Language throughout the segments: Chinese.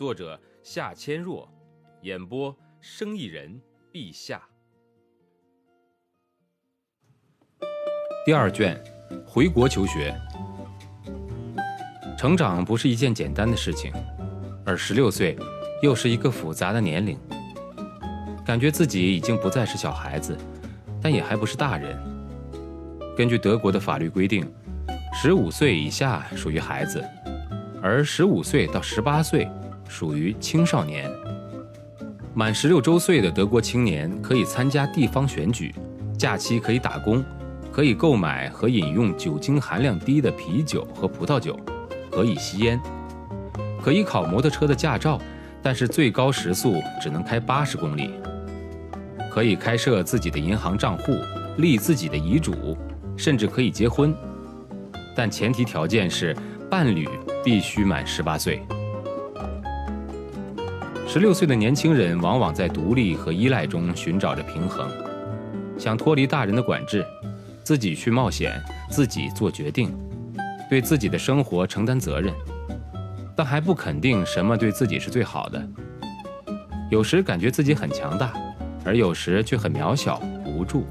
作者夏千若，演播生意人陛下。第二卷，回国求学。成长不是一件简单的事情，而十六岁又是一个复杂的年龄。感觉自己已经不再是小孩子，但也还不是大人。根据德国的法律规定，十五岁以下属于孩子，而十五岁到十八岁。属于青少年，满十六周岁的德国青年可以参加地方选举，假期可以打工，可以购买和饮用酒精含量低的啤酒和葡萄酒，可以吸烟，可以考摩托车的驾照，但是最高时速只能开八十公里，可以开设自己的银行账户，立自己的遗嘱，甚至可以结婚，但前提条件是伴侣必须满十八岁。十六岁的年轻人往往在独立和依赖中寻找着平衡，想脱离大人的管制，自己去冒险，自己做决定，对自己的生活承担责任，但还不肯定什么对自己是最好的。有时感觉自己很强大，而有时却很渺小无助。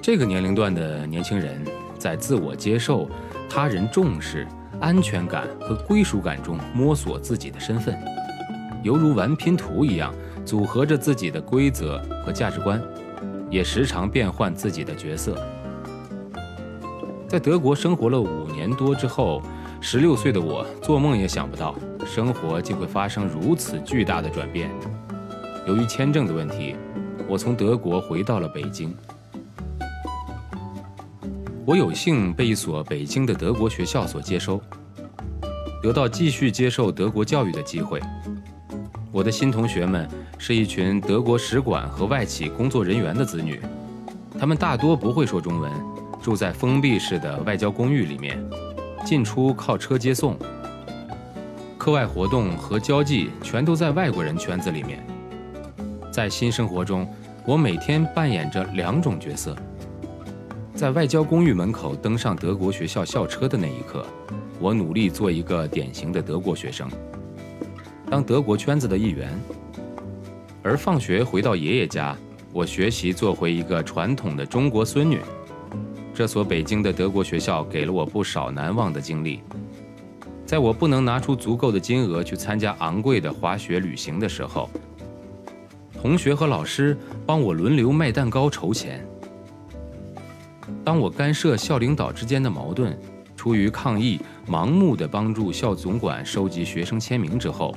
这个年龄段的年轻人在自我接受、他人重视、安全感和归属感中摸索自己的身份。犹如玩拼图一样，组合着自己的规则和价值观，也时常变换自己的角色。在德国生活了五年多之后，十六岁的我做梦也想不到，生活竟会发生如此巨大的转变。由于签证的问题，我从德国回到了北京。我有幸被一所北京的德国学校所接收，得到继续接受德国教育的机会。我的新同学们是一群德国使馆和外企工作人员的子女，他们大多不会说中文，住在封闭式的外交公寓里面，进出靠车接送，课外活动和交际全都在外国人圈子里面。在新生活中，我每天扮演着两种角色。在外交公寓门口登上德国学校校车的那一刻，我努力做一个典型的德国学生。当德国圈子的一员，而放学回到爷爷家，我学习做回一个传统的中国孙女。这所北京的德国学校给了我不少难忘的经历。在我不能拿出足够的金额去参加昂贵的滑雪旅行的时候，同学和老师帮我轮流卖蛋糕筹钱。当我干涉校领导之间的矛盾，出于抗议，盲目的帮助校总管收集学生签名之后。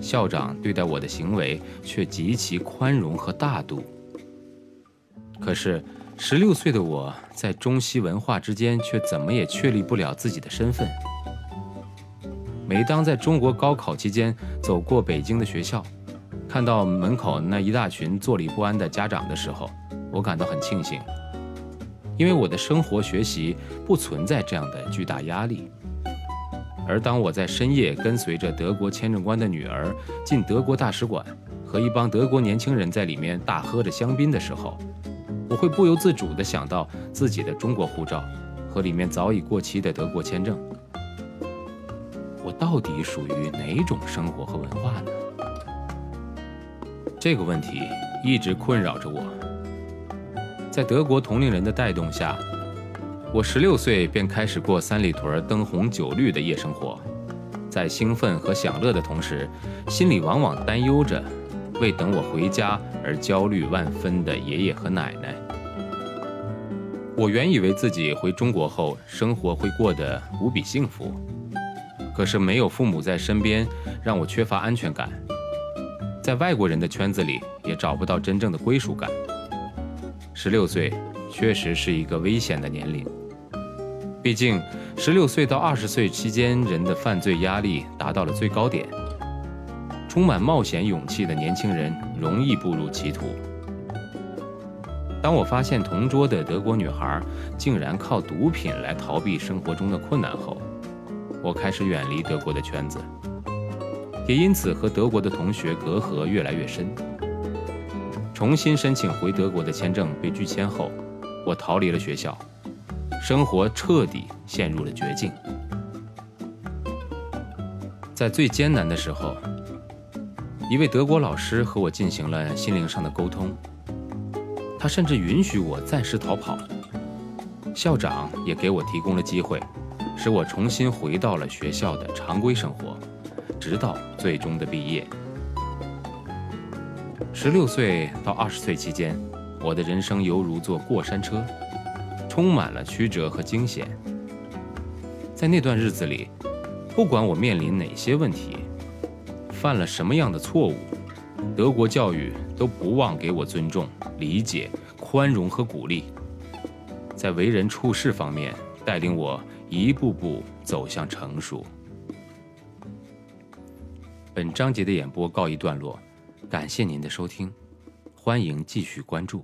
校长对待我的行为却极其宽容和大度。可是，十六岁的我在中西文化之间却怎么也确立不了自己的身份。每当在中国高考期间走过北京的学校，看到门口那一大群坐立不安的家长的时候，我感到很庆幸，因为我的生活学习不存在这样的巨大压力。而当我在深夜跟随着德国签证官的女儿进德国大使馆，和一帮德国年轻人在里面大喝着香槟的时候，我会不由自主地想到自己的中国护照和里面早已过期的德国签证。我到底属于哪种生活和文化呢？这个问题一直困扰着我。在德国同龄人的带动下。我十六岁便开始过三里屯灯红酒绿的夜生活，在兴奋和享乐的同时，心里往往担忧着为等我回家而焦虑万分的爷爷和奶奶。我原以为自己回中国后生活会过得无比幸福，可是没有父母在身边，让我缺乏安全感，在外国人的圈子里也找不到真正的归属感。十六岁。确实是一个危险的年龄。毕竟，十六岁到二十岁期间，人的犯罪压力达到了最高点，充满冒险勇气的年轻人容易步入歧途。当我发现同桌的德国女孩竟然靠毒品来逃避生活中的困难后，我开始远离德国的圈子，也因此和德国的同学隔阂越来越深。重新申请回德国的签证被拒签后，我逃离了学校，生活彻底陷入了绝境。在最艰难的时候，一位德国老师和我进行了心灵上的沟通。他甚至允许我暂时逃跑，校长也给我提供了机会，使我重新回到了学校的常规生活，直到最终的毕业。十六岁到二十岁期间，我的人生犹如坐过山车，充满了曲折和惊险。在那段日子里，不管我面临哪些问题，犯了什么样的错误。德国教育都不忘给我尊重、理解、宽容和鼓励，在为人处事方面带领我一步步走向成熟。本章节的演播告一段落，感谢您的收听，欢迎继续关注。